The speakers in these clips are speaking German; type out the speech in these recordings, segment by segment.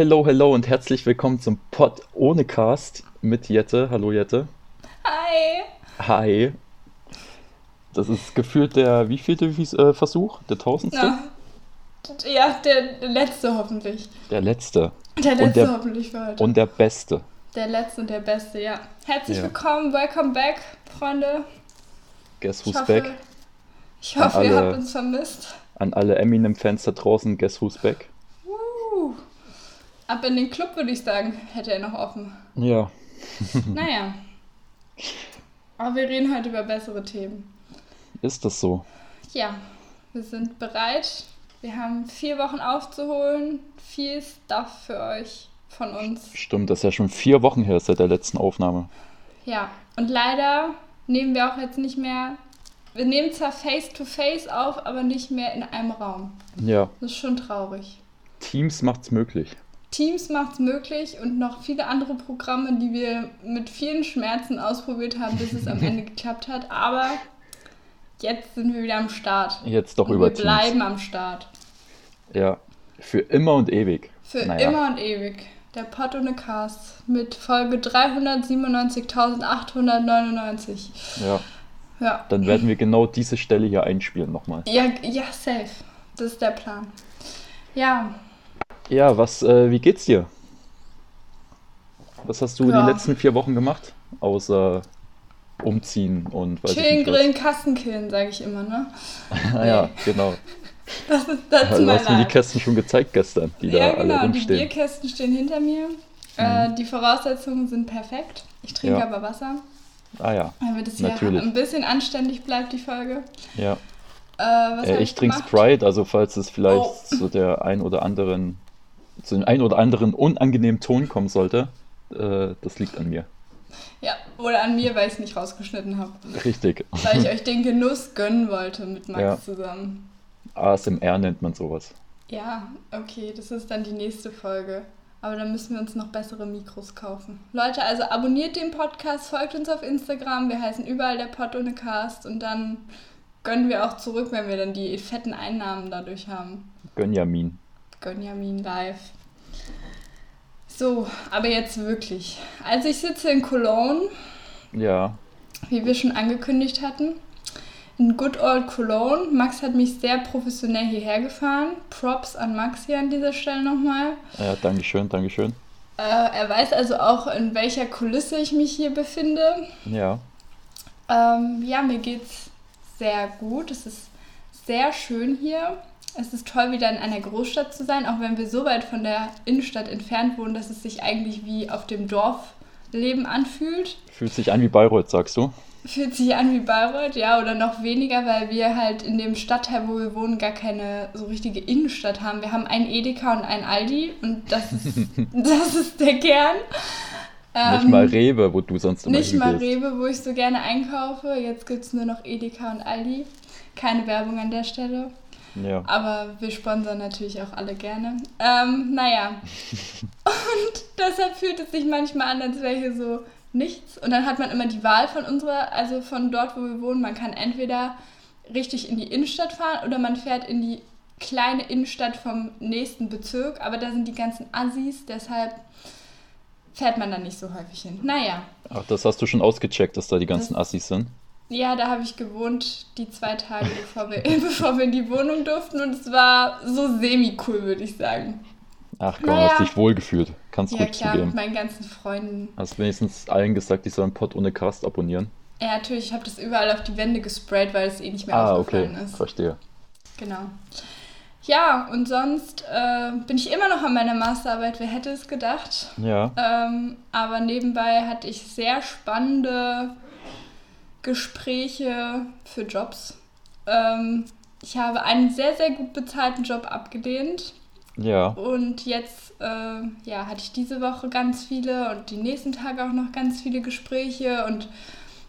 Hello, hello, und herzlich willkommen zum Pod ohne Cast mit Jette. Hallo Jette. Hi. Hi. Das ist gefühlt der wievielte äh, Versuch? Der tausendste? Ja, ja der, letzte hoffentlich. Der letzte. Der letzte der- hoffentlich für heute. Und der beste. der letzte und der beste, ja. Herzlich Ja. willkommen, welcome back, Freunde. Guess Ich who's hoffe, back? ich hoffe ihr alle- habt uns vermisst. An alle Eminem-Fans da draußen, guess who's back? Uh. Ab in den Club, würde ich sagen, hätte er noch offen. Ja. naja. Aber wir reden heute über bessere Themen. Ist das so? Ja, wir sind bereit. Wir haben vier Wochen aufzuholen. Viel Stuff für euch von uns. Stimmt, das ist ja schon vier Wochen her seit der letzten Aufnahme. Ja, und leider nehmen wir auch jetzt nicht mehr. Wir nehmen zwar face-to-face auf, aber nicht mehr in einem Raum. Ja. Das ist schon traurig. Teams macht's möglich. Teams macht es möglich und noch viele andere Programme, die wir mit vielen Schmerzen ausprobiert haben, bis es am Ende geklappt hat. Aber jetzt sind wir wieder am Start. Jetzt doch und über wir Teams. bleiben am Start. Ja. Für immer und ewig. Für Naja. immer und ewig. Der Pod ohne Cast mit Folge 397.899. Ja. Ja. Dann werden wir genau diese Stelle hier einspielen nochmal. ja, ja, safe. Das ist der Plan. Ja, Ja, was, äh, wie geht's dir? Was hast du Ja. die letzten vier Wochen gemacht? Außer umziehen und weiß ich chillen, grillen, Kasten killen, sage ich immer, ne? Ah ja, genau. Das ist das ist Du hast mir die. Kästen schon gezeigt gestern, die Ja, da alle genau, die rumstehen. Mhm. Bierkästen stehen hinter mir. Äh, die Voraussetzungen sind perfekt. Ich trinke Ja. aber Wasser, Ah ja, damit es hier Natürlich. ein bisschen anständig bleibt, die Folge. ja. Äh, Äh, hab ich trinke? Sprite, also falls es vielleicht Oh. zu der ein oder anderen, zu dem ein oder anderen unangenehmen Ton kommen sollte, äh, das liegt an mir. Ja, oder an mir, weil ich es nicht rausgeschnitten habe. Richtig. Weil ich euch den Genuss gönnen wollte mit Max Ja. zusammen. ASMR nennt man sowas. Ja, okay, das ist dann die nächste Folge. Aber dann müssen wir uns noch bessere Mikros kaufen. Leute, also abonniert den Podcast, folgt uns auf Instagram. Wir heißen überall der Pod ohne Cast. Und dann gönnen wir auch zurück, wenn wir dann die fetten Einnahmen dadurch haben. Gönjamin. Gönjamin live. So, aber jetzt wirklich. Also ich sitze in Cologne, Ja, wie wir schon angekündigt hatten. In Good Old Cologne. Max hat mich sehr professionell hierher gefahren. Props an Max hier an dieser Stelle nochmal. ja, Dankeschön, Dankeschön. Äh, er weiß also auch, in welcher Kulisse ich mich hier befinde. Ja, Ähm, ja, mir geht's sehr gut. Es ist sehr schön hier. Es ist toll, wieder in einer Großstadt zu sein, auch wenn wir so weit von der Innenstadt entfernt wohnen, dass es sich eigentlich wie auf dem Dorfleben anfühlt. fühlt sich an wie Bayreuth, sagst du? Fühlt sich an wie Bayreuth, ja, oder noch weniger, weil wir halt in dem Stadtteil, wo wir wohnen, gar keine so richtige Innenstadt haben. Wir haben einen Edeka und einen Aldi und das ist, das ist der Kern. Nicht Ähm, mal Rewe, wo du sonst immer Nicht mal. Rewe, wo ich so gerne einkaufe. Jetzt gibt es nur noch Edeka und Aldi. Keine Werbung an der Stelle. Ja. Aber wir sponsern natürlich auch alle gerne. Ähm, naja. Und deshalb fühlt es sich manchmal an, als wäre hier so nichts. Und dann hat man immer die Wahl von unserer, also von dort, wo wir wohnen. Man kann entweder richtig in die Innenstadt fahren oder man fährt in die kleine Innenstadt vom nächsten Bezirk. Aber da sind die ganzen Assis, deshalb fährt man da nicht so häufig hin. Naja. Ach, das hast du schon ausgecheckt, dass da die ganzen Assis sind. Ja, da habe ich gewohnt, die zwei Tage, bevor wir, bevor wir in die Wohnung durften. Und es war so semi-cool, würde ich sagen. Ach komm, Naja. hast dich wohlgefühlt. Kannst Ja, ruhig klar, mit zugeben. meinen ganzen Freunden. Hast wenigstens allen gesagt, die sollen Pod ohne Cast abonnieren. Ja, natürlich, ich habe das überall auf die Wände gesprayt, weil es eh nicht mehr Ah, okay, aufgefallen ist. verstehe. Genau. Ja, und sonst äh, bin ich immer noch an meiner Masterarbeit, wer hätte es gedacht. Ja, Ähm, aber nebenbei hatte ich sehr spannende Gespräche für Jobs. Ähm, ich habe einen sehr, sehr gut bezahlten Job abgelehnt. ja, Und jetzt äh, ja, hatte ich diese Woche ganz viele und die nächsten Tage auch noch ganz viele Gespräche. Und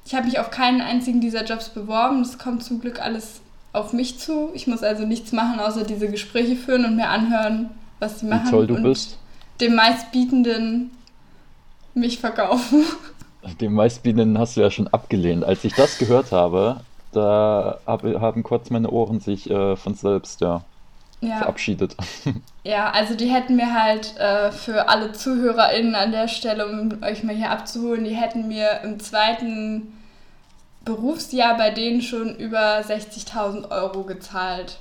ich habe mich auf keinen einzigen dieser Jobs beworben. Es kommt zum Glück alles auf mich zu. Ich muss also nichts machen, außer diese Gespräche führen und mir anhören, was sie machen. wie toll du und bist. dem meistbietenden mich verkaufen. Den meistbietenden hast du ja schon abgelehnt. Als ich das gehört habe, da hab, haben kurz meine Ohren sich äh, von selbst, ja, Ja. verabschiedet. Ja, also die hätten mir halt äh, für alle ZuhörerInnen an der Stelle, um euch mal hier abzuholen, die hätten mir im zweiten Berufsjahr bei denen schon über 60.000 Euro gezahlt.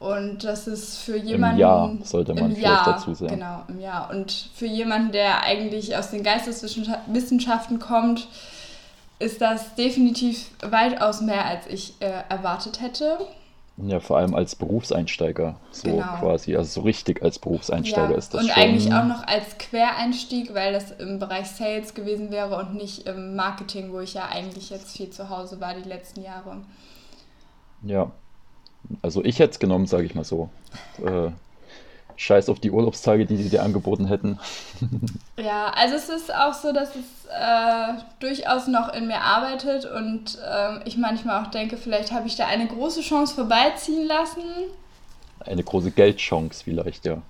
Und das ist für jemanden. Im Jahr sollte man vielleicht Jahr, dazu sagen. Genau, im Jahr. Und für jemanden, der eigentlich aus den Geisteswissenschaften kommt, ist das definitiv weitaus mehr, als ich äh, erwartet hätte. Ja, vor allem als Berufseinsteiger, so Genau. quasi, also so richtig als Berufseinsteiger Ja, ist das und schon. eigentlich auch noch als Quereinstieg, weil das im Bereich Sales gewesen wäre und nicht im Marketing, wo ich ja eigentlich jetzt viel zu Hause war die letzten Jahre. Ja, also ich hätte es genommen, sage ich mal so. Äh, scheiß auf die Urlaubstage, die sie dir angeboten hätten. Ja, also es ist auch so, dass es äh, durchaus noch in mir arbeitet und ähm, ich manchmal auch denke, vielleicht habe ich da eine große Chance vorbeiziehen lassen. Eine große Geldchance vielleicht, ja.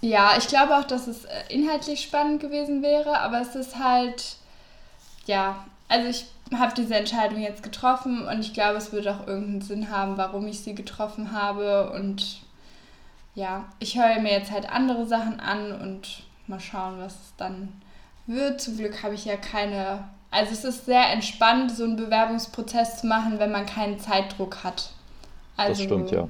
Ja, ich glaube auch, dass es äh, inhaltlich spannend gewesen wäre, aber es ist halt, ja, also ich habe diese Entscheidung jetzt getroffen und ich glaube, es wird auch irgendeinen Sinn haben, warum ich sie getroffen habe und ja, ich höre mir jetzt halt andere Sachen an und mal schauen, was es dann wird. Zum Glück habe ich ja keine, also es ist sehr entspannt, so einen Bewerbungsprozess zu machen, wenn man keinen Zeitdruck hat. Also, Das stimmt, ja.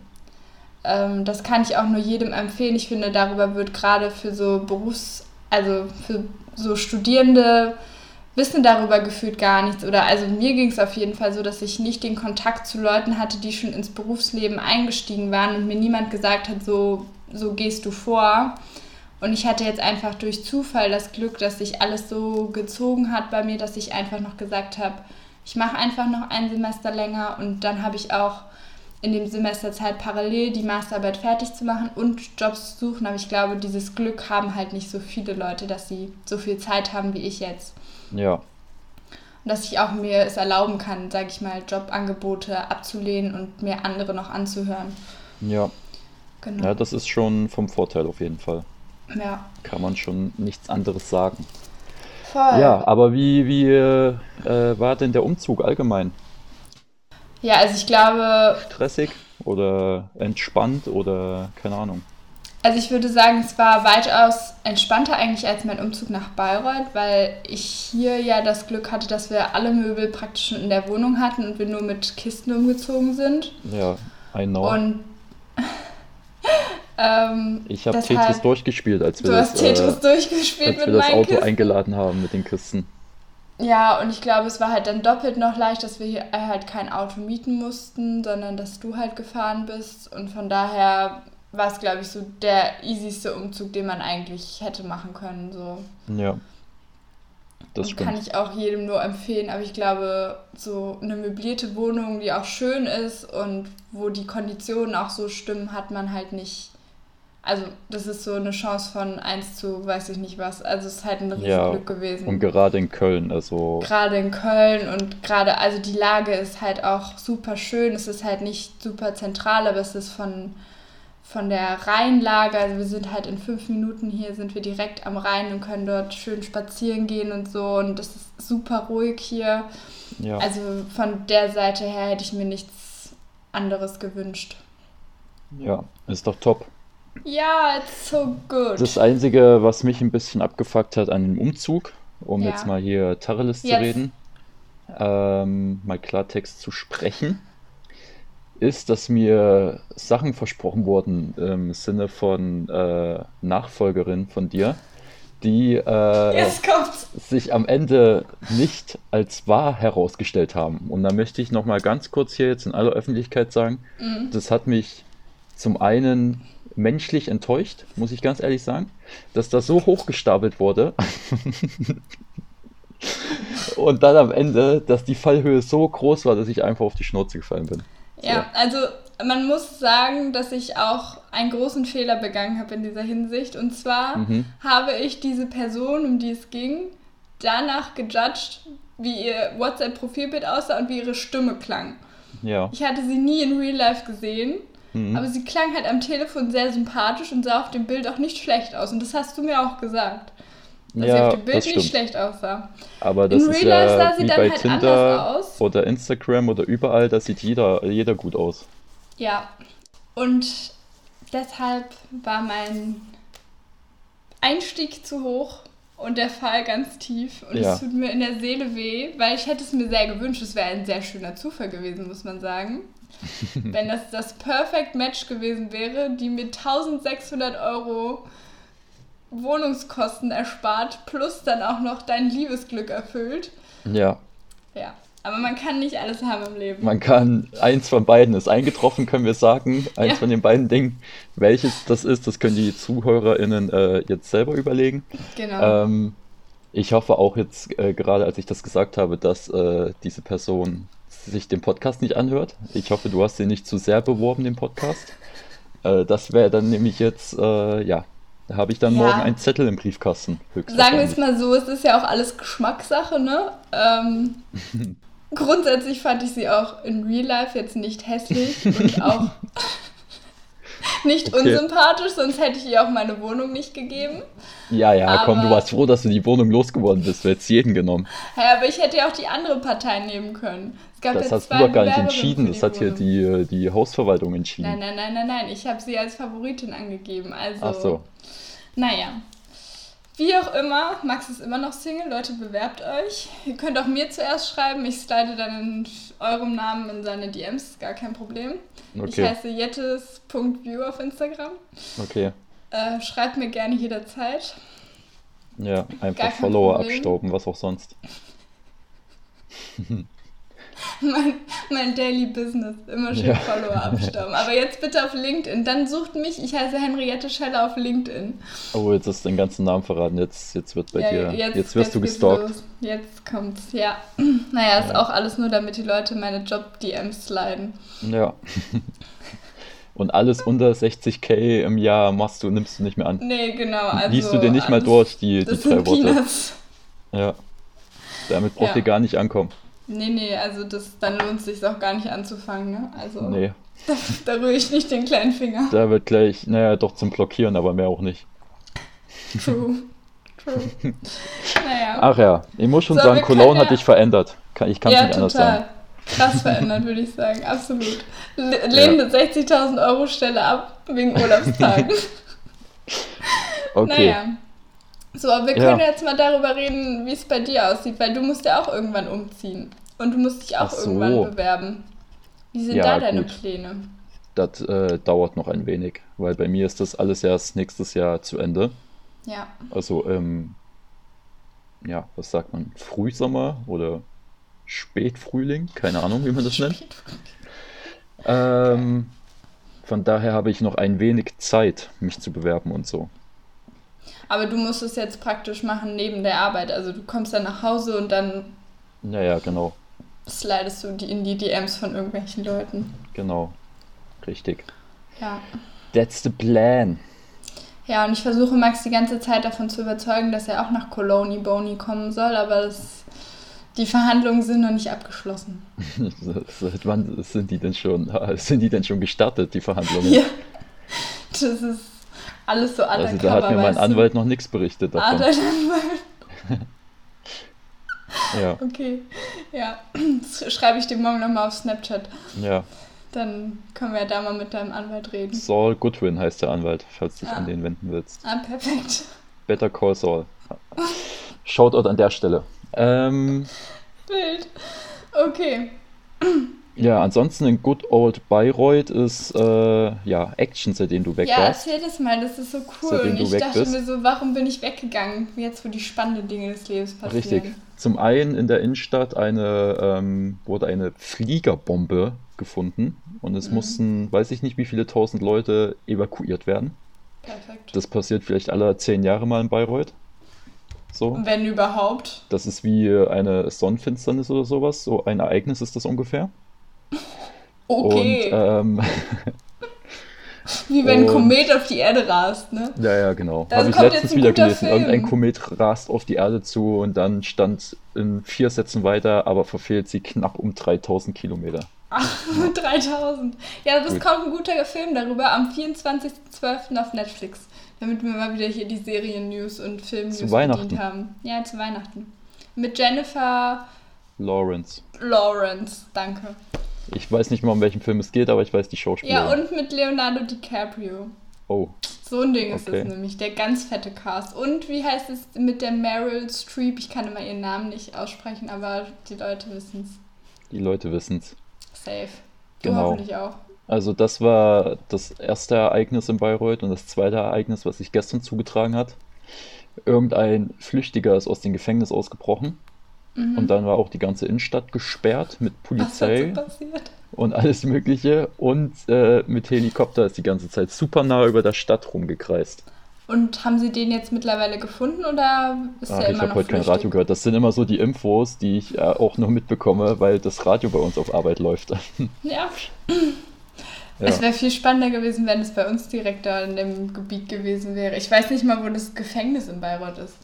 ähm, das kann ich auch nur jedem empfehlen. Ich finde, darüber wird gerade für so Berufs-, also für so Studierende wissen darüber gefühlt gar nichts. Oder also mir ging es auf jeden Fall so, dass ich nicht den Kontakt zu Leuten hatte, die schon ins Berufsleben eingestiegen waren und mir niemand gesagt hat, so, so gehst du vor. Und ich hatte jetzt einfach durch Zufall das Glück, dass sich alles so gezogen hat bei mir, dass ich einfach noch gesagt habe, ich mache einfach noch ein Semester länger und dann habe ich auch in dem Semester Zeit parallel die Masterarbeit fertig zu machen und Jobs zu suchen. Aber ich glaube, dieses Glück haben halt nicht so viele Leute, dass sie so viel Zeit haben wie ich jetzt. Ja, Und dass ich auch mir es erlauben kann, sage ich mal, Jobangebote abzulehnen und mir andere noch anzuhören. ja. Genau. Ja, das ist schon vom Vorteil auf jeden Fall. Ja, Kann man schon nichts anderes sagen. voll. Ja, aber wie, wie äh, äh, war denn der Umzug allgemein? Ja, also ich glaube, Stressig oder entspannt oder keine Ahnung? Also ich würde sagen, es war weitaus entspannter eigentlich als mein Umzug nach Bayreuth, weil ich hier ja das Glück hatte, dass wir alle Möbel praktisch schon in der Wohnung hatten und wir nur mit Kisten umgezogen sind. Ja, I know. Und ähm, ich habe Tetris durchgespielt, als wir das, äh, durchgespielt als wir das Auto Kisten. eingeladen haben mit den Kisten. Ja, und ich glaube, es war halt dann doppelt noch leicht, dass wir hier halt kein Auto mieten mussten, sondern dass du halt gefahren bist. Und von daher war es, glaube ich, so der easyste Umzug, den man eigentlich hätte machen können. So. Ja, das kann ich auch jedem nur empfehlen, aber ich glaube, so eine möblierte Wohnung, die auch schön ist und wo die Konditionen auch so stimmen, hat man halt nicht. Also, das ist so eine Chance von 1 zu weiß ich nicht was. Also, es ist halt ein Ja, Riesenglück gewesen. Und gerade in Köln, also Gerade in Köln und gerade, also die Lage ist halt auch super schön. Es ist halt nicht super zentral, aber es ist von, von der Rheinlage, also wir sind halt in fünf Minuten hier, sind wir direkt am Rhein und können dort schön spazieren gehen und so. Und es ist super ruhig hier. ja, Also von der Seite her hätte ich mir nichts anderes gewünscht. ja, ist doch top. Ja, it's so good. Das Einzige, was mich ein bisschen abgefuckt hat an dem Umzug, um Ja. jetzt mal hier Tacheles zu reden, ähm, mal Klartext zu sprechen, ist, dass mir Sachen versprochen wurden im Sinne von äh, Nachfolgerin von dir, die äh, sich am Ende nicht als wahr herausgestellt haben. Und da möchte ich noch mal ganz kurz hier jetzt in aller Öffentlichkeit sagen, Mhm. das hat mich zum einen menschlich enttäuscht, muss ich ganz ehrlich sagen, dass das so hochgestapelt wurde. Und dann am Ende, dass die Fallhöhe so groß war, dass ich einfach auf die Schnauze gefallen bin. Ja, also man muss sagen, dass ich auch einen großen Fehler begangen habe in dieser Hinsicht. Und zwar Mhm. habe ich diese Person, um die es ging, danach gejudged, wie ihr WhatsApp-Profilbild aussah und wie ihre Stimme klang. Ja. Ich hatte sie nie in Real Life gesehen, Mhm. aber sie klang halt am Telefon sehr sympathisch und sah auf dem Bild auch nicht schlecht aus. Und das hast du mir auch gesagt. Dass sie Ja, auf dem Bild das nicht schlecht aussah. Aber das In ist Real ja sah sie wie dann bei halt Tinder aus. oder Instagram oder überall, da sieht jeder, jeder gut aus. Ja, und deshalb war mein Einstieg zu hoch und der Fall ganz tief. Und Ja. es tut mir in der Seele weh, weil ich hätte es mir sehr gewünscht. Es wäre ein sehr schöner Zufall gewesen, muss man sagen. Wenn das das Perfect Match gewesen wäre, die mir 1600 Euro Wohnungskosten erspart, plus dann auch noch dein Liebesglück erfüllt. Ja, Ja, aber man kann nicht alles haben im Leben. man kann, eins von beiden ist eingetroffen, können wir sagen. Eins Ja. von den beiden Dingen. Welches das ist, das können die ZuhörerInnen äh, jetzt selber überlegen. Genau. Ähm, ich hoffe auch jetzt, äh, gerade als ich das gesagt habe, dass äh, diese Person sich den Podcast nicht anhört. Ich hoffe, du hast ihn nicht zu sehr beworben, den Podcast. Äh, das wäre dann nämlich jetzt, äh, ja, da habe ich dann Ja. morgen einen Zettel im Briefkasten. Sagen wir es mal so, es ist ja auch alles Geschmackssache, ne? Ähm, grundsätzlich fand ich sie auch in Real Life jetzt nicht hässlich und auch nicht Okay. unsympathisch, sonst hätte ich ihr auch meine Wohnung nicht gegeben. Ja, ja, komm, du Aber- warst froh, dass du die Wohnung losgeworden bist. Du hättest jeden genommen. Ja, aber ich hätte ja auch die andere Partei nehmen können. Es gab Das ja hast du doch gar nicht entschieden. Das hat hier die, äh, die Hausverwaltung entschieden. Nein, nein, nein, nein, nein. Ich habe sie als Favoritin angegeben. Also, Ach so. naja. Wie auch immer, Max ist immer noch Single. Leute, bewerbt euch. Ihr könnt auch mir zuerst schreiben. Ich slide dann in eurem Namen in seine DMs. Ist gar kein Problem. Ich Okay, heiße jettes.view auf Instagram. okay. Äh, schreibt mir gerne jederzeit. Ja, einfach Follower Problem. abstauben, was auch sonst. Mein, mein Daily Business. Immer schön Ja. Follower abstauben. Aber jetzt bitte auf LinkedIn. Dann sucht mich. Ich heiße Henriette Scheller auf LinkedIn. Oh, jetzt hast du den ganzen Namen verraten. Jetzt, jetzt wird bei dir, jetzt, wirst du geht's gestalkt. los. Jetzt kommt's, ja. Naja, ist auch alles nur, damit die Leute meine Job-DMs sliden. Ja. Und alles unter 60k im Jahr machst du, nimmst du nicht mehr an. Nee, genau. Also Liest du dir nicht mal durch, die, die drei Worte. Ja. Damit braucht Ja. ihr gar nicht ankommen. Nee, nee, also das, dann lohnt es sich auch gar nicht anzufangen, ne? Also Nee. da, da rühre ich nicht den kleinen Finger. Da wird gleich, naja, doch zum Blockieren, aber mehr auch nicht. True. True. Naja. Ach ja, ich muss schon So, sagen, Cologne ja- hat dich verändert. Ich kann es ja, nicht anders total. sagen. Krass verändert, würde ich sagen. Absolut. Le lehnen eine 60.000 Euro Stelle ab wegen Urlaubstagen. Okay. Naja. So, aber wir Ja. können jetzt mal darüber reden, wie es bei dir aussieht, weil du musst ja auch irgendwann umziehen. Und du musst dich auch so. irgendwann bewerben. Wie sind Ja, da deine gut. Pläne? Das äh, dauert noch ein wenig, weil bei mir ist das alles erst nächstes Jahr zu Ende. Ja. Also, ähm, ja, was sagt man? Frühsommer oder Spätfrühling? Keine Ahnung, wie man das nennt. Ähm, von daher habe ich noch ein wenig Zeit, mich zu bewerben und so. Aber du musst es jetzt praktisch machen neben der Arbeit. Also du kommst dann nach Hause und dann Ja, ja, genau, slidest du die in die DMs von irgendwelchen Leuten. genau. Richtig. Ja. That's the plan. Ja, und ich versuche Max die ganze Zeit davon zu überzeugen, dass er auch nach Colony Bony kommen soll, aber das, die Verhandlungen sind noch nicht abgeschlossen. Seit wann sind die denn schon, sind die denn schon gestartet, die Verhandlungen? Ja. Das ist alles so undercover, Also da hat mir mein? Anwalt noch nichts berichtet Ah, davon. dein Anwalt. Ja, Okay. Ja. Das schreibe ich dir morgen nochmal auf Snapchat. ja. Dann können wir ja da mal mit deinem Anwalt reden. Saul Goodwin heißt der Anwalt, falls du dich Ah. an den wenden willst. Ah, perfekt. Better Call Saul. Shoutout an der Stelle. Ähm, Bild. Okay. Ja, ansonsten in Good Old Bayreuth ist äh, ja Action, seitdem du weg Ja, warst. erzähl das mal, das ist so cool. Seitdem Und ich dachte bist. mir so, warum bin ich weggegangen? Jetzt, wo die spannenden Dinge des Lebens passieren. Richtig. Zum einen in der Innenstadt eine, ähm, wurde eine Fliegerbombe gefunden und es Mhm. mussten, weiß ich nicht, wie viele tausend Leute evakuiert werden. Perfekt. Das passiert vielleicht alle zehn Jahre mal in Bayreuth. So. Wenn überhaupt. Das ist wie eine Sonnenfinsternis oder sowas. So ein Ereignis ist das ungefähr. Okay. Und ähm, Wie wenn ein Komet auf die Erde rast, ne? ja, ja, genau. Das Habe ich letztens wieder gelesen. Film. Irgendein Komet rast auf die Erde zu und dann stand in vier Sätzen weiter, aber verfehlt sie knapp um 3000 Kilometer. Ach, 3000. Ja, das Gut. kommt ein guter Film darüber am 24.12. auf Netflix. Damit wir mal wieder hier die Serien-News und Film-News Zu Weihnachten. bedient haben. Ja, zu Weihnachten. Mit Jennifer Lawrence. Lawrence, danke. Ich weiß nicht mehr, um welchen Film es geht, aber ich weiß die Ja, Schauspielerin. und mit Leonardo DiCaprio. Oh, So ein Ding ist Okay. es nämlich, der ganz fette Cast. Und wie heißt es mit der Meryl Streep? Ich kann immer ihren Namen nicht aussprechen, aber die Leute wissen es. die Leute wissen's. Safe. Du Genau. hoffentlich auch. Also das war das erste Ereignis in Bayreuth und das zweite Ereignis, was sich gestern zugetragen hat. Irgendein Flüchtiger ist aus dem Gefängnis ausgebrochen Mhm. und dann war auch die ganze Innenstadt gesperrt mit so Polizei passiert? und alles Mögliche und äh, mit Helikopter ist die ganze Zeit super nah über der Stadt rumgekreist. Und haben sie den jetzt mittlerweile gefunden oder ist Ah, der ich habe heute kein? Radio gehört. Das sind immer so die Infos, die ich äh, auch nur mitbekomme, weil das Radio bei uns auf Arbeit läuft. Ja. Ja. Es wäre viel spannender gewesen, wenn es bei uns direkt da in dem Gebiet gewesen wäre. Ich weiß nicht mal, wo das Gefängnis in Bayreuth ist.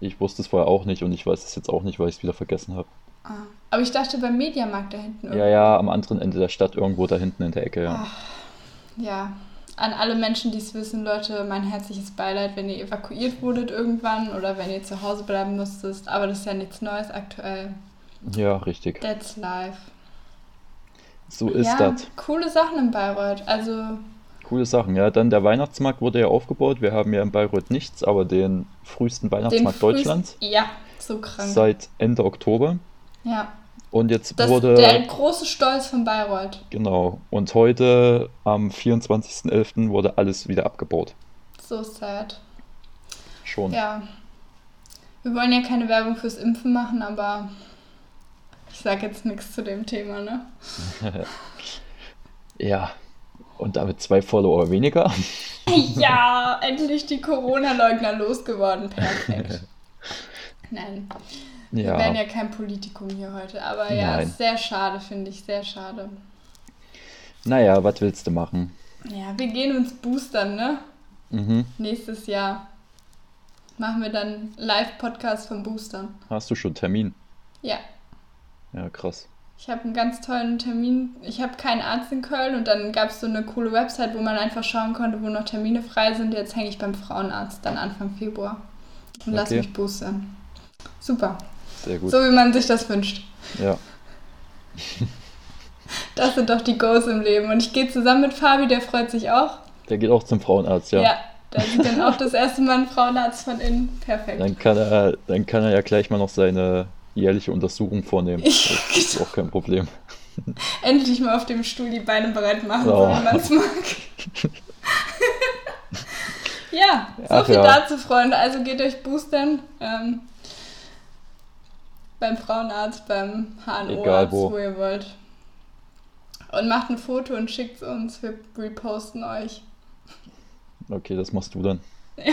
Ich wusste es vorher auch nicht und ich weiß es jetzt auch nicht, weil ich es wieder vergessen habe. Ah. Aber ich dachte beim Mediamarkt da hinten. Ja, ja, am anderen Ende der Stadt, irgendwo da hinten in der Ecke, ja. Ach, ja. An alle Menschen, die es wissen, Leute, mein herzliches Beileid, wenn ihr evakuiert wurdet irgendwann oder wenn ihr zu Hause bleiben musstet. Aber das ist ja nichts Neues aktuell. Ja, richtig. That's life. So ist ja, das. coole Sachen in Bayreuth. Also, Coole Sachen. Ja, dann der Weihnachtsmarkt wurde ja aufgebaut. Wir haben ja in Bayreuth nichts, aber den frühesten den Weihnachtsmarkt frühest- Deutschlands Ja, so krank. seit Ende Oktober. ja. Und jetzt Das wurde. der große Stolz von Bayreuth. Genau. Und heute, am 24.11., wurde alles wieder abgebaut. So sad. Schon. Ja. Wir wollen ja keine Werbung fürs Impfen machen, aber ich sage jetzt nichts zu dem Thema, ne? Ja. Und damit zwei Follower weniger. Ja, endlich die Corona-Leugner losgeworden. Perfekt. Nein, wir werden Ja. ja kein Politikum hier heute, aber ja, Nein. ist sehr schade, finde ich, sehr schade. Naja, was willst du machen? Ja, wir gehen uns boostern, ne? Mhm. Nächstes Jahr machen wir dann Live-Podcast vom Boostern. Hast du schon Termin? Ja, Ja, krass. Ich habe einen ganz tollen Termin. Ich habe keinen Arzt in Köln und dann gab es so eine coole Website, wo man einfach schauen konnte, wo noch Termine frei sind. Jetzt hänge ich beim Frauenarzt dann Anfang Februar und lass Okay. mich boostern. Super. Sehr gut. So wie man sich das wünscht. Ja. Das sind doch die Goals im Leben. Und ich gehe zusammen mit Fabi, der freut sich auch. Der geht auch zum Frauenarzt, ja. Ja, da sieht dann auch das erste Mal ein Frauenarzt von innen. Perfekt. Dann kann er, dann kann er ja gleich mal noch seine jährliche Untersuchung vornehmen. Das ist auch kein Problem. Endlich mal auf dem Stuhl die Beine breit machen, Oh. wie man es mag. ja, so Ach viel ja. dazu, Freunde. Also geht euch boostern. Ähm, beim Frauenarzt, beim HNO-Arzt, wo. wo. ihr wollt. Und macht ein Foto und schickt es uns. Wir reposten euch. Okay, das machst du dann.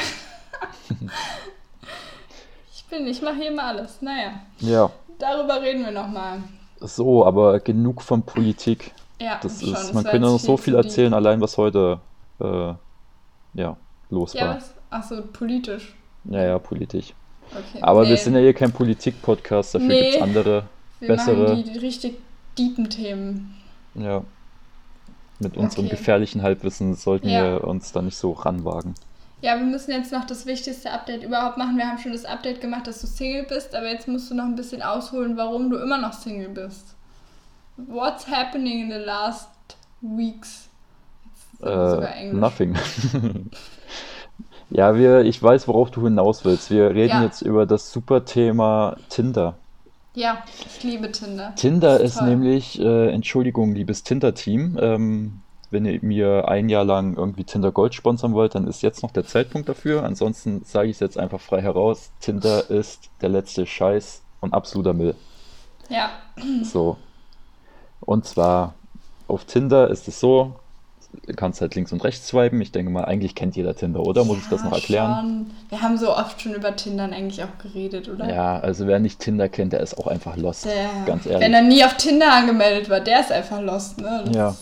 Ich bin, ich mache hier immer alles. Naja, Ja. darüber reden wir nochmal. So, aber genug von Politik. Ja, Das schon. ist, man könnte noch so viel erzählen, allein was heute äh, ja, los Ja, war. Achso, politisch. Ja, ja, politisch. Okay. Aber wir Nee, sind ja hier kein Politik-Podcast, dafür Nee. gibt es andere, wir bessere- machen die richtig deepen Themen. ja. Mit unserem Okay. gefährlichen Halbwissen sollten Ja. wir uns da nicht so ranwagen. Ja, wir müssen jetzt noch das wichtigste Update überhaupt machen. Wir haben schon das Update gemacht, dass du Single bist, aber jetzt musst du noch ein bisschen ausholen, warum du immer noch Single bist. What's happening in the last weeks? Äh, nothing. ja, wir, ich weiß, worauf du hinaus willst. Wir reden Ja. jetzt über das super Thema Tinder. Ja, ich liebe Tinder. Tinder ist ist nämlich, äh, Entschuldigung, liebes Tinder-Team, ähm, wenn ihr mir ein Jahr lang irgendwie Tinder Gold sponsern wollt, dann ist jetzt noch der Zeitpunkt dafür. Ansonsten sage ich es jetzt einfach frei heraus. Tinder ist der letzte Scheiß und absoluter Müll. Ja, So. Und zwar auf Tinder ist es so, kannst halt links und rechts swipen. Ich denke mal, eigentlich kennt jeder Tinder, oder? Muss ich das Ja, noch erklären? Schon. Wir haben so oft schon über Tindern eigentlich auch geredet, oder? Ja, also wer nicht Tinder kennt, der ist auch einfach lost. Der, Ganz Wenn ehrlich. er nie auf Tinder angemeldet war, der ist einfach lost, ne? Das Ja.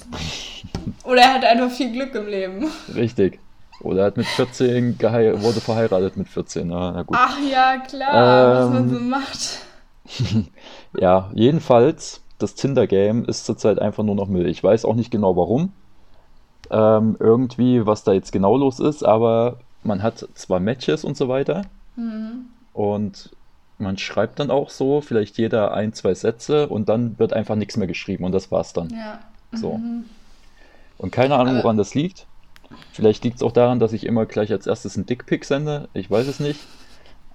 Oder er hat einfach viel Glück im Leben. Richtig. Oder hat mit 14 gehei wurde verheiratet mit 14. Na, na gut. Ach ja, klar, was man Ähm. so macht. Ja, jedenfalls, das Tinder-Game ist zurzeit einfach nur noch Müll. Ich weiß auch nicht genau warum. Ähm, irgendwie, was da jetzt genau los ist, aber man hat zwar Matches und so weiter Mhm. und man schreibt dann auch so, vielleicht jeder ein, zwei Sätze und dann wird einfach nichts mehr geschrieben und das war's dann. Ja. So. Mhm. Und keine Ahnung, woran das liegt. Vielleicht liegt es auch daran, dass ich immer gleich als erstes einen Dickpick sende. Ich weiß es nicht.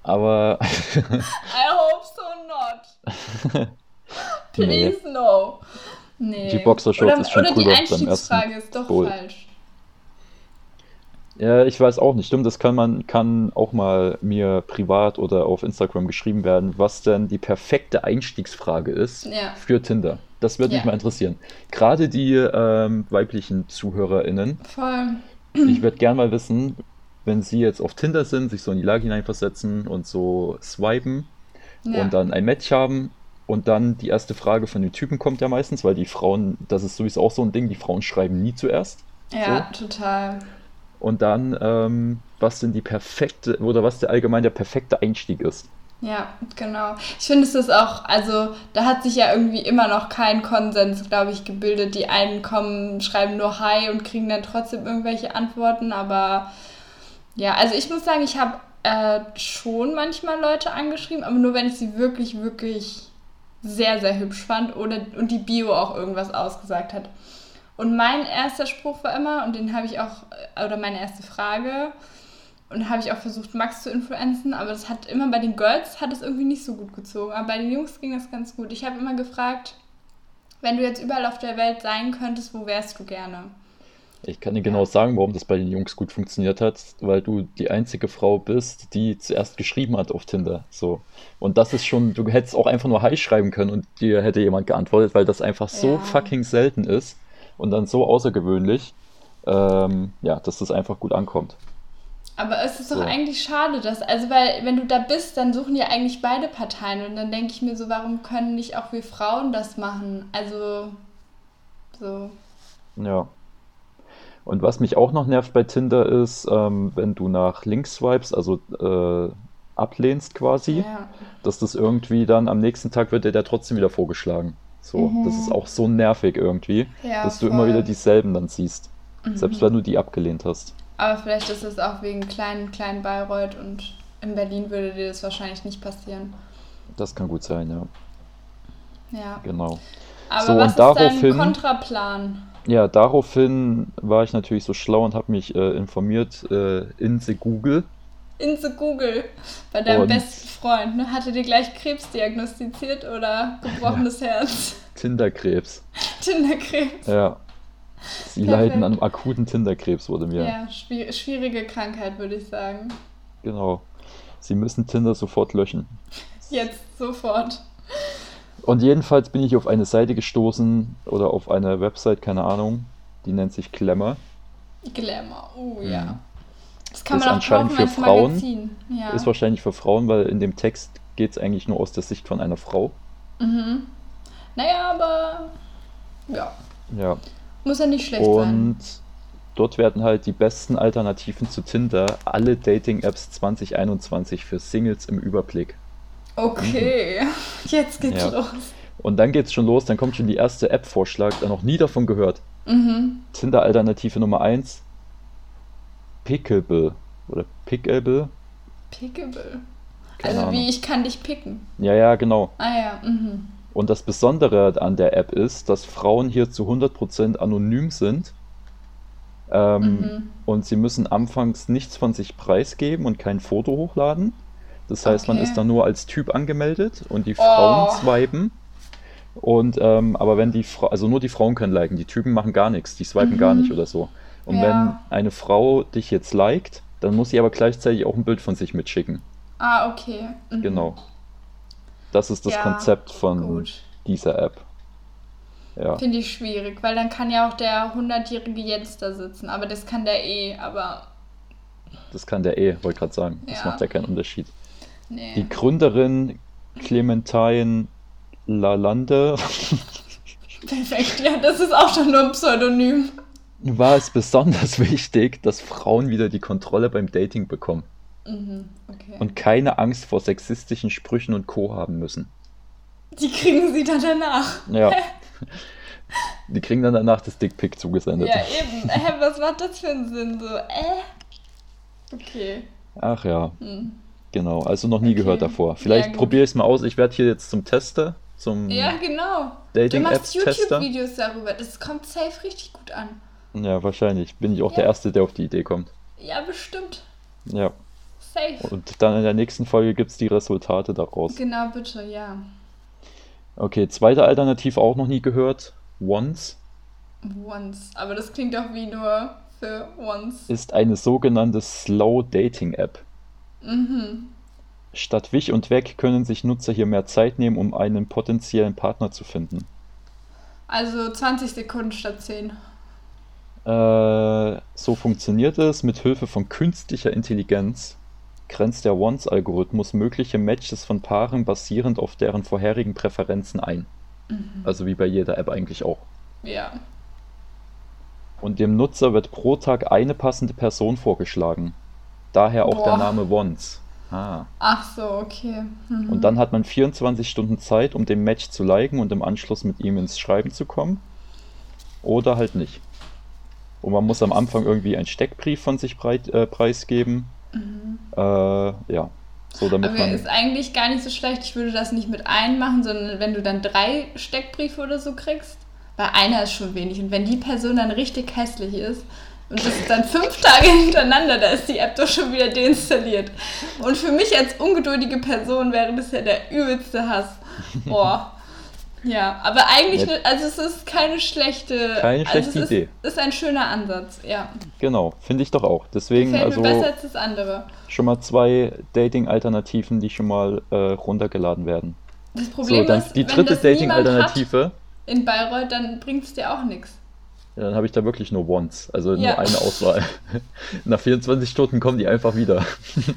Aber I hope so not. Please no. Nee. Die Boxershorts oder, ist schon Oder die drüber beim Einstiegsfrage ist doch Goal. falsch. ja, ich weiß auch nicht. Stimmt, das kann man kann auch mal mir privat oder auf Instagram geschrieben werden, was denn die perfekte Einstiegsfrage ist Ja. für Tinder. Das würde mich Ja. mal interessieren. Gerade die ähm, weiblichen ZuhörerInnen. Voll. Ich würde gern mal wissen, wenn sie jetzt auf Tinder sind, sich so in die Lage hineinversetzen und so swipen Ja. und dann ein Match haben und dann die erste Frage von den Typen kommt ja meistens, weil die Frauen, das ist sowieso auch so ein Ding, die Frauen schreiben nie zuerst. ja, total. Und dann, ähm, was denn die perfekte oder was der allgemein der perfekte Einstieg ist. Ja, genau. Ich finde es ist auch, also da hat sich ja irgendwie immer noch kein Konsens, glaube ich, gebildet. Die einen kommen, schreiben nur Hi und kriegen dann trotzdem irgendwelche Antworten, aber ja, also ich muss sagen, ich habe äh, schon manchmal Leute angeschrieben, aber nur wenn ich sie wirklich, wirklich sehr, sehr hübsch fand oder und die Bio auch irgendwas ausgesagt hat. Und mein erster Spruch war immer, und den habe ich auch, äh, oder meine erste Frage, und habe ich auch versucht, Max zu influenzen, aber das hat immer bei den Girls hat es irgendwie nicht so gut gezogen. Aber bei den Jungs ging das ganz gut. Ich habe immer gefragt, wenn du jetzt überall auf der Welt sein könntest, wo wärst du gerne? Ich kann dir genau sagen, warum das bei den Jungs gut funktioniert hat, weil du die einzige Frau bist, die zuerst geschrieben hat auf Tinder. So. Und das ist schon, du hättest auch einfach nur Hi schreiben können und dir hätte jemand geantwortet, weil das einfach so Ja. fucking selten ist und dann so außergewöhnlich, ähm, ja, dass das einfach gut ankommt. Aber es ist doch So. eigentlich schade, dass, also weil, wenn du da bist, dann suchen ja eigentlich beide Parteien und dann denke ich mir so, warum können nicht auch wir Frauen das machen? Also, so. Ja. Und was mich auch noch nervt bei Tinder ist, ähm, wenn du nach links swipes, also äh, ablehnst quasi, Ja. dass das irgendwie dann am nächsten Tag wird dir der trotzdem wieder vorgeschlagen. So, Mhm. das ist auch so nervig irgendwie, Ja, dass du voll. Mhm. immer wieder dieselben dann siehst. Selbst wenn du die abgelehnt hast. Aber vielleicht ist es auch wegen kleinen, kleinen Bayreuth und in Berlin würde dir das wahrscheinlich nicht passieren. Das kann gut sein, ja. Ja. Genau. Aber So, und was ist dein daraufhin- Kontraplan? Ja, daraufhin war ich natürlich so schlau und habe mich äh, informiert äh, in the Google. In the Google. Bei deinem Und- besten Freund. Ne? Hatte dir gleich Krebs diagnostiziert oder gebrochenes Herz? Tinderkrebs. Tinderkrebs. Ja. Sie Perfekt. leiden an akuten Tinderkrebs, wurde mir. Ja, schwier schwierige Krankheit, würde ich sagen. Genau. Sie müssen Tinder sofort löschen. Jetzt sofort. Und jedenfalls bin ich auf eine Seite gestoßen oder auf eine Website, keine Ahnung, die nennt sich Glamour. Glamour. Oh Mhm. ja. Das kann Ist man auch anscheinend kaufen für Frauen. Ja. Ist wahrscheinlich für Frauen, weil in dem Text geht es eigentlich nur aus der Sicht von einer Frau. mhm. Naja, aber ja. Ja. Muss ja nicht schlecht sein. Und dort werden halt die besten Alternativen zu Tinder, alle Dating-Apps 2021 für Singles im Überblick. Okay, jetzt geht's Ja. los. Und dann geht's schon los, dann kommt schon die erste App-Vorschlag, da noch nie davon gehört. Mhm. Tinder-Alternative Nummer 1, Pickable. Oder Pickable? Pickable. Keine also Ahnung. wie ich kann dich picken. Ja, ja, genau. Ah ja, mhm. Und das Besondere an der App ist, dass Frauen hier zu 100% anonym sind. Ähm, Mhm. Und sie müssen anfangs nichts von sich preisgeben und kein Foto hochladen. Das heißt, man Okay. ist dann nur als Typ angemeldet und die Frauen Oh. swipen. Und ähm, aber wenn die Frau, also nur die Frauen können liken, die Typen machen gar nichts, die swipen gar Mhm. nicht oder so. Und Ja. wenn eine Frau dich jetzt liked, dann muss sie aber gleichzeitig auch ein Bild von sich mitschicken. Ah, okay. Mhm. Genau. Das ist das Ja, Konzept von Gut. dieser App. Ja. Finde ich schwierig, weil dann kann ja auch der 100-jährige Jens da sitzen. Aber das kann der eh, aber Das kann der eh, wollte gerade sagen. Das macht ja keinen Unterschied. Nee. Die Gründerin Clementine Lalande Perfekt, ja, das ist auch schon nur ein Pseudonym. war es besonders wichtig, dass Frauen wieder die Kontrolle beim Dating bekommen Mhm, okay. und keine Angst vor sexistischen Sprüchen und Co. haben müssen. die kriegen sie dann danach. Ja. Die kriegen dann danach das Dickpick zugesendet. Ja, eben. Hä, was macht das für einen Sinn? So, äh? Okay. Ach ja, Hm. Genau, also noch nie Okay. gehört davor. Vielleicht Ja, probiere ich es mal aus. Ich werde hier jetzt zum Tester, zum Ja, genau. Du machst. YouTube-Videos darüber. Das kommt safe richtig gut an. Ja, wahrscheinlich. Bin ich auch Ja. der Erste, der auf die Idee kommt. Ja, bestimmt. Ja. Safe. Und dann in der nächsten Folge gibt es die Resultate daraus. Genau, bitte, ja. Okay, zweite Alternative auch noch nie gehört. Once Once. Aber das klingt doch wie nur für once. ist eine sogenannte Slow Dating App. Mhm. Statt Wich und Weg können sich Nutzer hier mehr Zeit nehmen, um einen potenziellen Partner zu finden. Also 20 Sekunden statt 10. Äh, so funktioniert es. Mit Hilfe von künstlicher Intelligenz grenzt der Once-Algorithmus mögliche Matches von Paaren basierend auf deren vorherigen Präferenzen ein. Also wie bei jeder App eigentlich auch. Ja. Und dem Nutzer wird pro Tag eine passende Person vorgeschlagen. Daher auch der Boah. Name Once. Ah. Ach so, okay. Mhm. Und dann hat man 24 Stunden Zeit, um dem Match zu liken und im Anschluss mit ihm ins Schreiben zu kommen. Oder halt nicht. Und man muss am Anfang irgendwie einen Steckbrief von sich breit, äh, preisgeben. Äh, ja, so damit Aber man. ist eigentlich gar nicht so schlecht. Ich würde das nicht mit einem machen, sondern wenn du dann drei Steckbriefe oder so kriegst, weil einer ist schon wenig. Und wenn die Person dann richtig hässlich ist und das ist dann fünf Tage hintereinander, da ist die App doch schon wieder deinstalliert. Und für mich als ungeduldige Person wäre das ja der übelste Hass. Boah. Ja, aber eigentlich, ne, also es ist keine schlechte, Keine also schlechte es Idee. Ist, ist ein schöner Ansatz, ja. Genau, finde ich doch auch. Deswegen Gefällt also mir besser als das andere. schon mal zwei Dating-Alternativen, die schon mal äh, runtergeladen werden. Das So, Problem dann ist, die wenn dritte Dating-Alternative. in Bayreuth, dann bringt es dir auch nichts. Ja, dann habe ich da wirklich nur Once, also Ja. nur eine Auswahl. Nach 24 Stunden kommen die einfach wieder.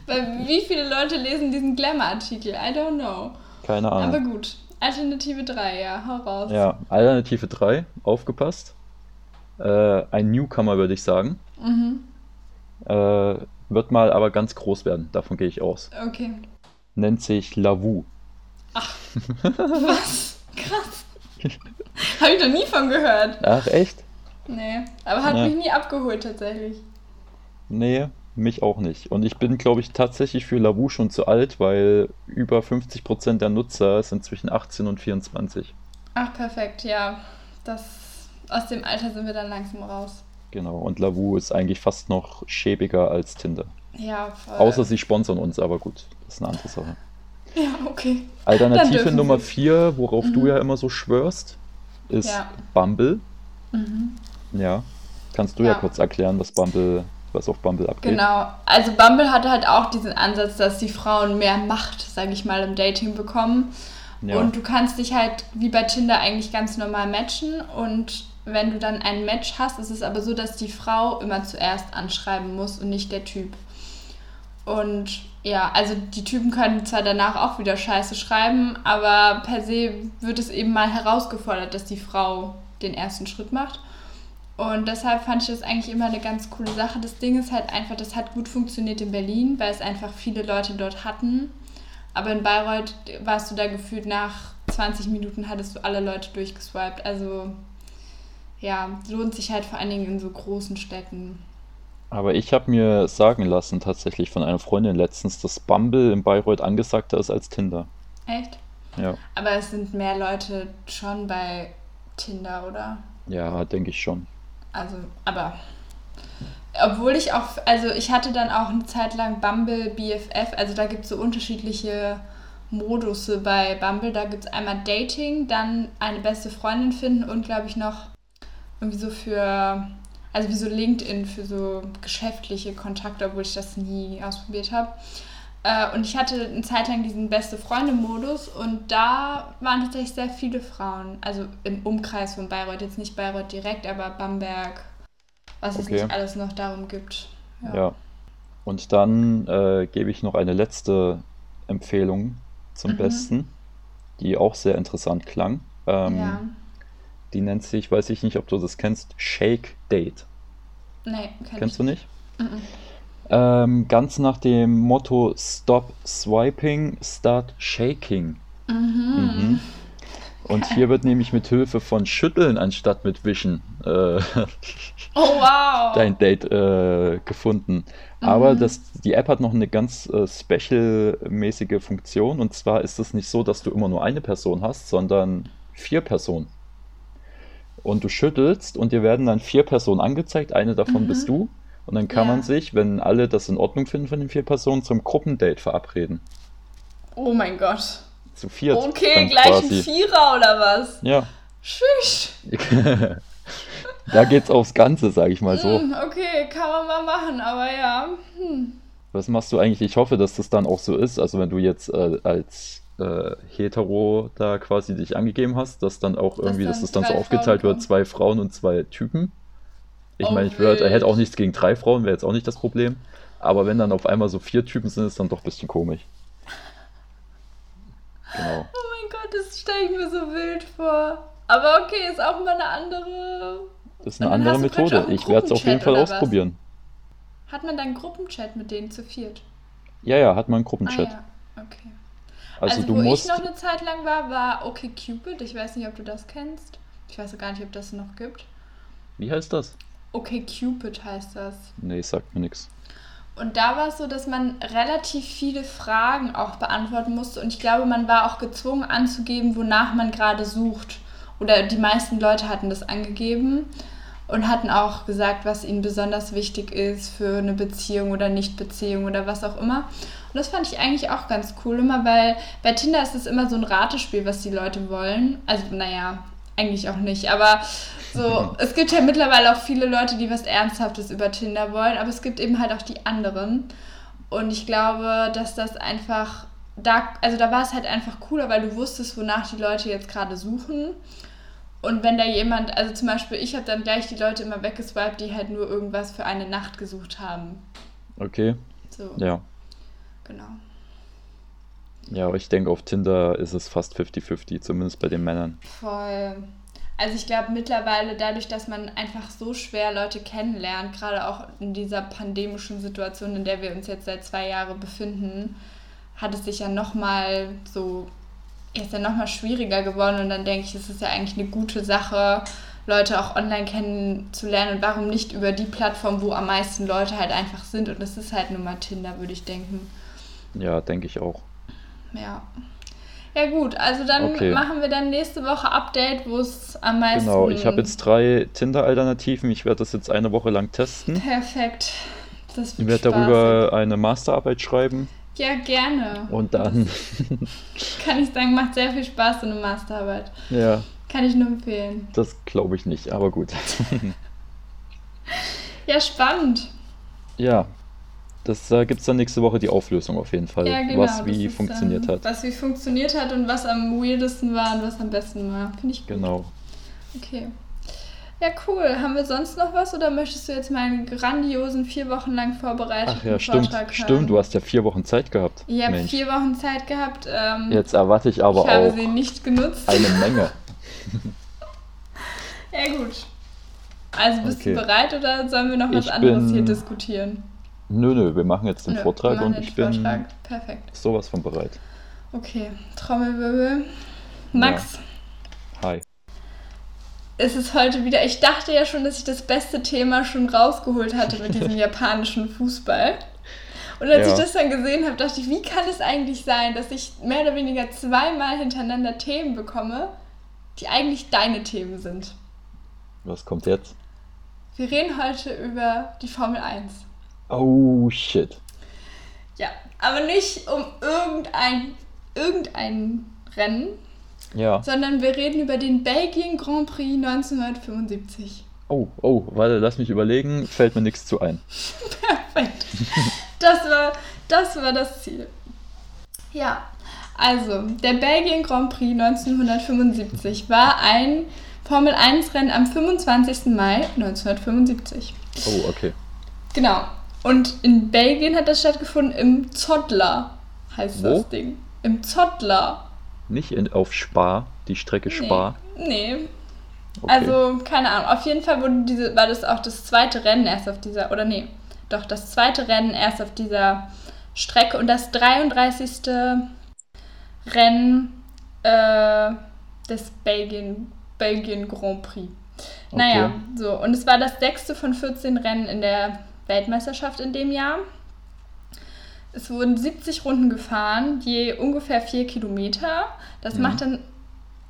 Weil wie viele Leute lesen diesen Glamour-Artikel? I don't know. Keine Ahnung. Aber gut. Alternative 3, ja, hau raus. Ja, Alternative 3, aufgepasst. Äh, ein Newcomer, würde ich sagen. Mhm. Äh, wird mal aber ganz groß werden, davon gehe ich aus. Okay. Nennt sich Lavu. Was? Krass. Habe ich noch nie von gehört. Ach, echt? Nee. Aber hat Ja. mich nie abgeholt tatsächlich. Nee, mich auch nicht. Und ich bin, glaube ich, tatsächlich für Lavu schon zu alt, weil über 50% der Nutzer sind zwischen 18 und 24. Ach, perfekt, ja. Das, aus dem Alter sind wir dann langsam raus. Genau, und Lavu ist eigentlich fast noch schäbiger als Tinder. Ja, voll. Außer sie sponsern uns, aber gut, das ist eine andere Sache. Ja, okay. Alternative Nummer sie. 4, worauf du ja immer so schwörst, ist Ja. Bumble. Mhm. Ja. Kannst du ja. Ja. kurz erklären, was Bumble, was auf Bumble abgeht? Genau. Also Bumble hatte halt auch diesen Ansatz, dass die Frauen mehr Macht, sage ich mal, im Dating bekommen. Ja. Und du kannst dich halt wie bei Tinder eigentlich ganz normal matchen. Und wenn du dann ein Match hast, ist es aber so, dass die Frau immer zuerst anschreiben muss und nicht der Typ. Und ja, also die Typen können zwar danach auch wieder Scheiße schreiben, aber per se wird es eben mal herausgefordert, dass die Frau den ersten Schritt macht. Und deshalb fand ich das eigentlich immer eine ganz coole Sache. Das Ding ist halt einfach, das hat gut funktioniert in Berlin, weil es einfach viele Leute dort hatten. Aber in Bayreuth warst du da gefühlt nach 20 Minuten hattest du alle Leute durchgeswiped. Also ja, lohnt sich halt vor allen Dingen in so großen Städten. Aber ich habe mir sagen lassen, tatsächlich von einer Freundin letztens, dass Bumble in Bayreuth angesagter ist als Tinder. Echt? Ja, Aber es sind mehr Leute schon bei Tinder, oder? ja, denke ich schon. Also, aber. Obwohl ich auch, also ich hatte dann auch eine Zeit lang Bumble BFF, also da gibt es so unterschiedliche Modusse bei Bumble. Da gibt es einmal Dating, dann eine beste Freundin finden und glaube ich noch irgendwie so für, also wie so LinkedIn für so geschäftliche Kontakte, obwohl ich das nie ausprobiert habe. Äh, Und ich hatte eine Zeit lang diesen beste Freunde-Modus und da waren tatsächlich sehr viele Frauen. Also im Umkreis von Bayreuth, jetzt nicht Bayreuth direkt, aber Bamberg, was es Okay. nicht alles noch darum gibt. Ja. Und dann äh, gebe ich noch eine letzte Empfehlung zum Mhm. Besten, die auch sehr interessant klang. Ähm, ja. Die nennt sich, weiß ich nicht, ob du das kennst, Shake Date. Nee, kenn Kennst ich du nicht? Mhm. Ähm, ganz nach dem Motto Stop Swiping, Start Shaking. Mhm. Mhm. Und hier wird nämlich mit Hilfe von Schütteln anstatt mit Wischen äh, Oh, wow. dein Date äh, gefunden. Aber Mhm. das, die App hat noch eine ganz äh, special-mäßige Funktion. Und zwar ist es nicht so, dass du immer nur eine Person hast, sondern vier Personen. Und du schüttelst und dir werden dann vier Personen angezeigt. Eine davon Mhm. bist du. Und dann kann Ja. man sich, wenn alle das in Ordnung finden von den vier Personen, zum Gruppendate verabreden. Oh mein Gott. Zu viert. Okay, gleich quasi. ein Vierer oder was? Ja. Tschüss. da geht's aufs Ganze, sag ich mal so. Hm, okay, kann man mal machen, aber ja. Hm. Was machst du eigentlich? Ich hoffe, dass das dann auch so ist. Also wenn du jetzt äh, als äh, hetero da quasi dich angegeben hast, dass dann auch irgendwie, dass es dann so aufgeteilt wird, zwei Frauen und zwei Typen. Ich Oh, meine, ich würd, wild. hätte auch nichts gegen drei Frauen, wäre jetzt auch nicht das Problem. Aber wenn dann auf einmal so vier Typen sind, ist dann doch ein bisschen komisch. Genau. Oh mein Gott, das stelle ich mir so wild vor. Aber okay, ist auch mal eine andere. Das ist eine andere Methode. Ich werde es auf jeden Fall oder was? ausprobieren. Hat man dann Gruppenchat mit denen zu viert? Ja, ja, hat man einen Ah Gruppenchat. ja, okay. Also, Also, du wo musst. ich noch eine Zeit lang war, war OkCupid. Ich weiß nicht, ob du das kennst. Ich weiß auch gar nicht, ob das noch gibt. Wie heißt das? OkCupid heißt das. Nee, sagt mir nichts. Und da war es so, dass man relativ viele Fragen auch beantworten musste. Und ich glaube, man war auch gezwungen anzugeben, wonach man gerade sucht. Oder die meisten Leute hatten das angegeben und hatten auch gesagt, was ihnen besonders wichtig ist für eine Beziehung oder Nichtbeziehung oder was auch immer. Und das fand ich eigentlich auch ganz cool immer, weil bei Tinder ist es immer so ein Ratespiel, was die Leute wollen. Also, naja, eigentlich auch nicht, aber so, es gibt ja mittlerweile auch viele Leute, die was Ernsthaftes über Tinder wollen, aber es gibt eben halt auch die anderen. Und ich glaube, dass das einfach, da, also da war es halt einfach cooler, weil du wusstest, wonach die Leute jetzt gerade suchen. Und wenn da jemand, also zum Beispiel, ich habe dann gleich die Leute immer weggeswiped, die halt nur irgendwas für eine Nacht gesucht haben. Okay, So, ja. genau. Ja, aber ich denke, auf Tinder ist es fast 50-50, zumindest bei den Männern. Voll. Also ich glaube mittlerweile dadurch, dass man einfach so schwer Leute kennenlernt, gerade auch in dieser pandemischen Situation, in der wir uns jetzt seit zwei Jahren befinden, hat es sich ja nochmal so, ist ja nochmal schwieriger geworden und dann denke ich, es ist ja eigentlich eine gute Sache, Leute auch online kennenzulernen und warum nicht über die Plattform, wo am meisten Leute halt einfach sind und das ist halt nun mal Tinder, würde ich denken. Ja, denke ich auch. Ja. Ja gut, also dann Okay. machen wir dann nächste Woche Update, wo es am meisten... Genau, ich habe jetzt drei Tinder-Alternativen. Ich werde das jetzt eine Woche lang testen. Perfekt. Das Ich wird werde spaßig. darüber eine Masterarbeit schreiben Ja, gerne. und dann, Kann ich sagen, macht sehr viel Spaß, so eine Masterarbeit. ja, Kann ich nur empfehlen. das glaube ich nicht, aber gut. Ja, spannend. Ja, das äh, gibt es dann nächste Woche die Auflösung auf jeden Fall, Ja, genau. was wie ist, funktioniert ähm, hat. Was wie funktioniert hat und was am weirdesten war und was am besten war. Finde ich gut. Genau. Okay. Ja, cool. Haben wir sonst noch was oder möchtest du jetzt meinen grandiosen vier Wochen lang vorbereiteten Ach ja, stimmt, Vortrag hören? stimmt, du hast ja vier Wochen Zeit gehabt. Ich habe vier Wochen Zeit gehabt. Ähm, jetzt erwarte ich aber ich habe auch sie nicht genutzt. eine Menge. Ja, gut. Also bist Okay. du bereit oder sollen wir noch was Ich anderes bin- hier diskutieren? Nö, nö, wir machen jetzt den Nö, Vortrag und den ich bin Vortrag. Perfekt. sowas von bereit. Okay, Trommelwirbel. Max, Hi. es ist heute wieder. Ich dachte ja schon, dass ich das beste Thema schon rausgeholt hatte mit diesem japanischen Fußball. Und als Ja. ich das dann gesehen habe, dachte ich, wie kann es eigentlich sein, dass ich mehr oder weniger zweimal hintereinander Themen bekomme, die eigentlich deine Themen sind? Was kommt jetzt? Wir reden heute über die Formel 1. Oh shit. Ja, aber nicht um irgendein, irgendein Rennen, Ja. sondern wir reden über den Belgien Grand Prix 1975. Oh, oh, warte, lass mich überlegen, fällt mir nichts zu ein. Perfekt. Das war, das war das Ziel. Ja, also der Belgien Grand Prix 1975 war ein Formel 1 Rennen am 25. Mai 1975. Oh, okay. Genau. Und in Belgien hat das stattgefunden im Zottler, heißt Wo? das Ding. Im Zottler. Nicht in, auf Spa, die Strecke Spa. Nee. nee. Okay. Also, keine Ahnung. Auf jeden Fall wurde diese, war das auch das zweite Rennen erst auf dieser, oder nee, doch das zweite Rennen erst auf dieser Strecke und das 33. Rennen äh, des Belgien, Belgien Grand Prix. Naja, Okay. so. Und es war das sechste von 14 Rennen in der Weltmeisterschaft in dem Jahr. Es wurden 70 Runden gefahren, je ungefähr 4 Kilometer. Das Mhm. macht dann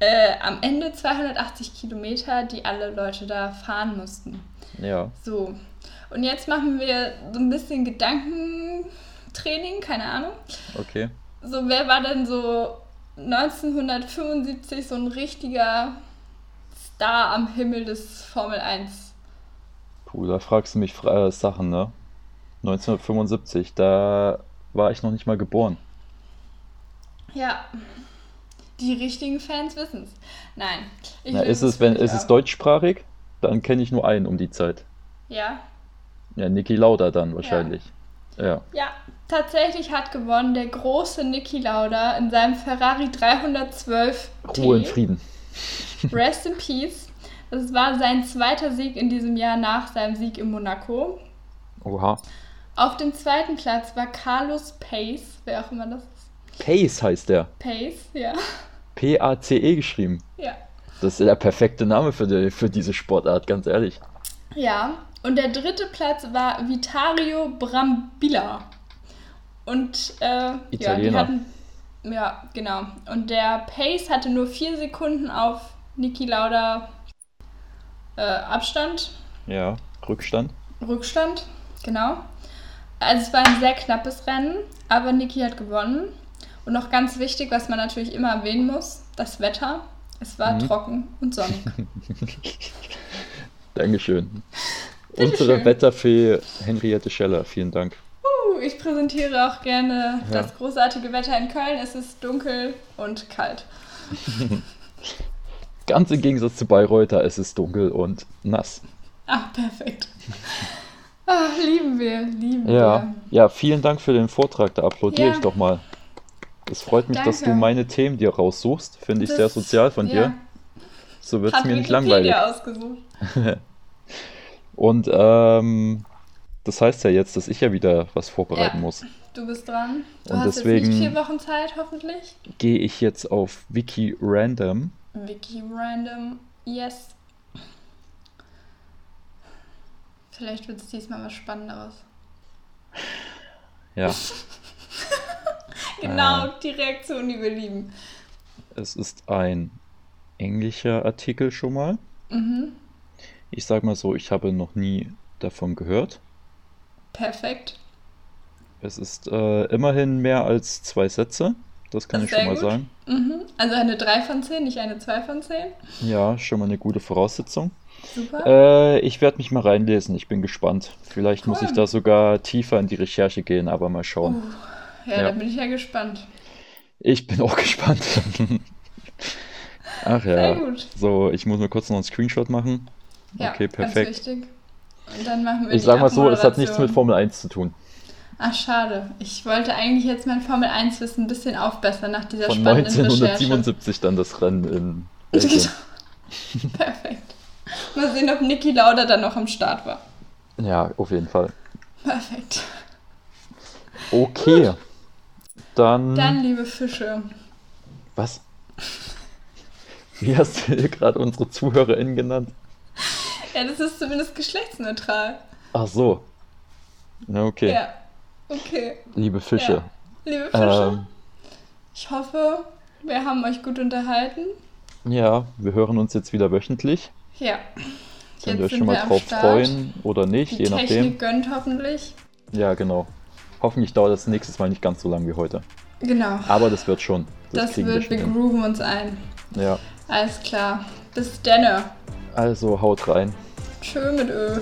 äh, am Ende 280 Kilometer, die alle Leute da fahren mussten. Ja. So. Und jetzt machen wir so ein bisschen Gedankentraining, keine Ahnung. Okay. So, wer war denn so 1975 so ein richtiger Star am Himmel des Formel 1? Puh, da fragst du mich äh, Sachen, ne? 1975, da war ich noch nicht mal geboren. Ja. Die richtigen Fans wissen es. Nein. Na, ist es, wenn, ist es deutschsprachig? Dann kenne ich nur einen um die Zeit. Ja. Ja, Niki Lauda dann wahrscheinlich. Ja. Ja, tatsächlich hat gewonnen der große Niki Lauda in seinem Ferrari 312 Ruhe in. Frieden. Rest in Peace. Das war sein zweiter Sieg in diesem Jahr nach seinem Sieg in Monaco. Oha. Auf dem zweiten Platz war Carlos Pace, wer auch immer das ist. Pace heißt der. Pace, ja. P-A-C-E geschrieben. Ja. Das ist der perfekte Name für, die, für diese Sportart, ganz ehrlich. Ja. Und der dritte Platz war Vitario Brambilla. Und äh, ja, die Italiener. hatten. Ja, genau. Und der Pace hatte nur vier Sekunden auf Niki Lauda äh, Abstand. Ja, Rückstand. Rückstand, genau. Also es war ein sehr knappes Rennen, aber Niki hat gewonnen. Und noch ganz wichtig, was man natürlich immer erwähnen muss, das Wetter. Es war Mhm. trocken und sonnig. Dankeschön. Unsere Wetterfee Henriette Scheller, vielen Dank. Uh, ich präsentiere auch gerne Ja. das großartige Wetter in Köln. Es ist dunkel und kalt. Ganz im Gegensatz zu Bayreuther, es ist dunkel und nass. Ah, perfekt. Ah, lieben wir, lieben Ja, wir. ja, vielen Dank für den Vortrag, da applaudiere Ja. ich doch mal. Es freut mich, dass du Danke. meine Themen dir raussuchst. Finde ich Das- sehr sozial von ja. dir. So wird es mir nicht langweilig. ausgesucht. Und ähm, das heißt ja jetzt, dass ich ja wieder was vorbereiten Ja. muss. Du bist dran. Du Und hast deswegen- jetzt nicht vier Wochen Zeit, hoffentlich. Gehe ich jetzt auf Wiki Random. Wiki Random, yes. Vielleicht wird es diesmal was Spannenderes. Ja, Genau, Ah. die Reaktion, die wir lieben. es ist ein englischer Artikel schon mal. Mhm, Ich sag mal so, ich habe noch nie davon gehört. perfekt. Es ist äh, immerhin mehr als zwei Sätze. Das kann Das ich schon mal gut. sagen. Mhm. Also eine 3 von 10, nicht eine 2 von 10. Ja, schon mal eine gute Voraussetzung. Super. Äh, ich werde mich mal reinlesen. Ich bin gespannt. Vielleicht muss Cool. ich da sogar tiefer in die Recherche gehen, aber mal schauen. Uh, ja, ja. da bin ich ja gespannt. Ich bin auch gespannt. Ach ja. Sehr gut. So, ich muss mir kurz noch einen Screenshot machen. Ja, okay, ganz perfekt. wichtig. Und dann machen wir Ich sag mal so, es hat nichts mit Formel 1 zu tun. Ach, schade. Ich wollte eigentlich jetzt mein Formel 1-Wissen ein bisschen aufbessern nach dieser Von spannenden Recherche. 1977 dann das Rennen in Belgien. Perfekt. Mal sehen, ob Niki Lauda dann noch am Start war. Ja, auf jeden Fall. Perfekt. Okay. Dann. Dann, liebe Fische. Was? Wie hast du hier gerade unsere ZuhörerInnen genannt? Ja, das ist zumindest geschlechtsneutral. Ach so. Na, okay. Ja. Okay. Liebe Fische. Ja. Liebe Fische, Ähm, ich hoffe, wir haben euch gut unterhalten. ja, wir hören uns jetzt wieder wöchentlich. Ja. Könnt ihr euch schon mal wir drauf Start. freuen oder nicht, Die je nachdem. Technik gönnt hoffentlich. Ja, genau. Hoffentlich dauert das nächstes Mal nicht ganz so lang wie heute. Genau. Aber das wird schon. Das, wir wird, wir hin. grooven uns ein. Ja. Alles klar. Bis denne. Also haut rein. Tschö mit Ö.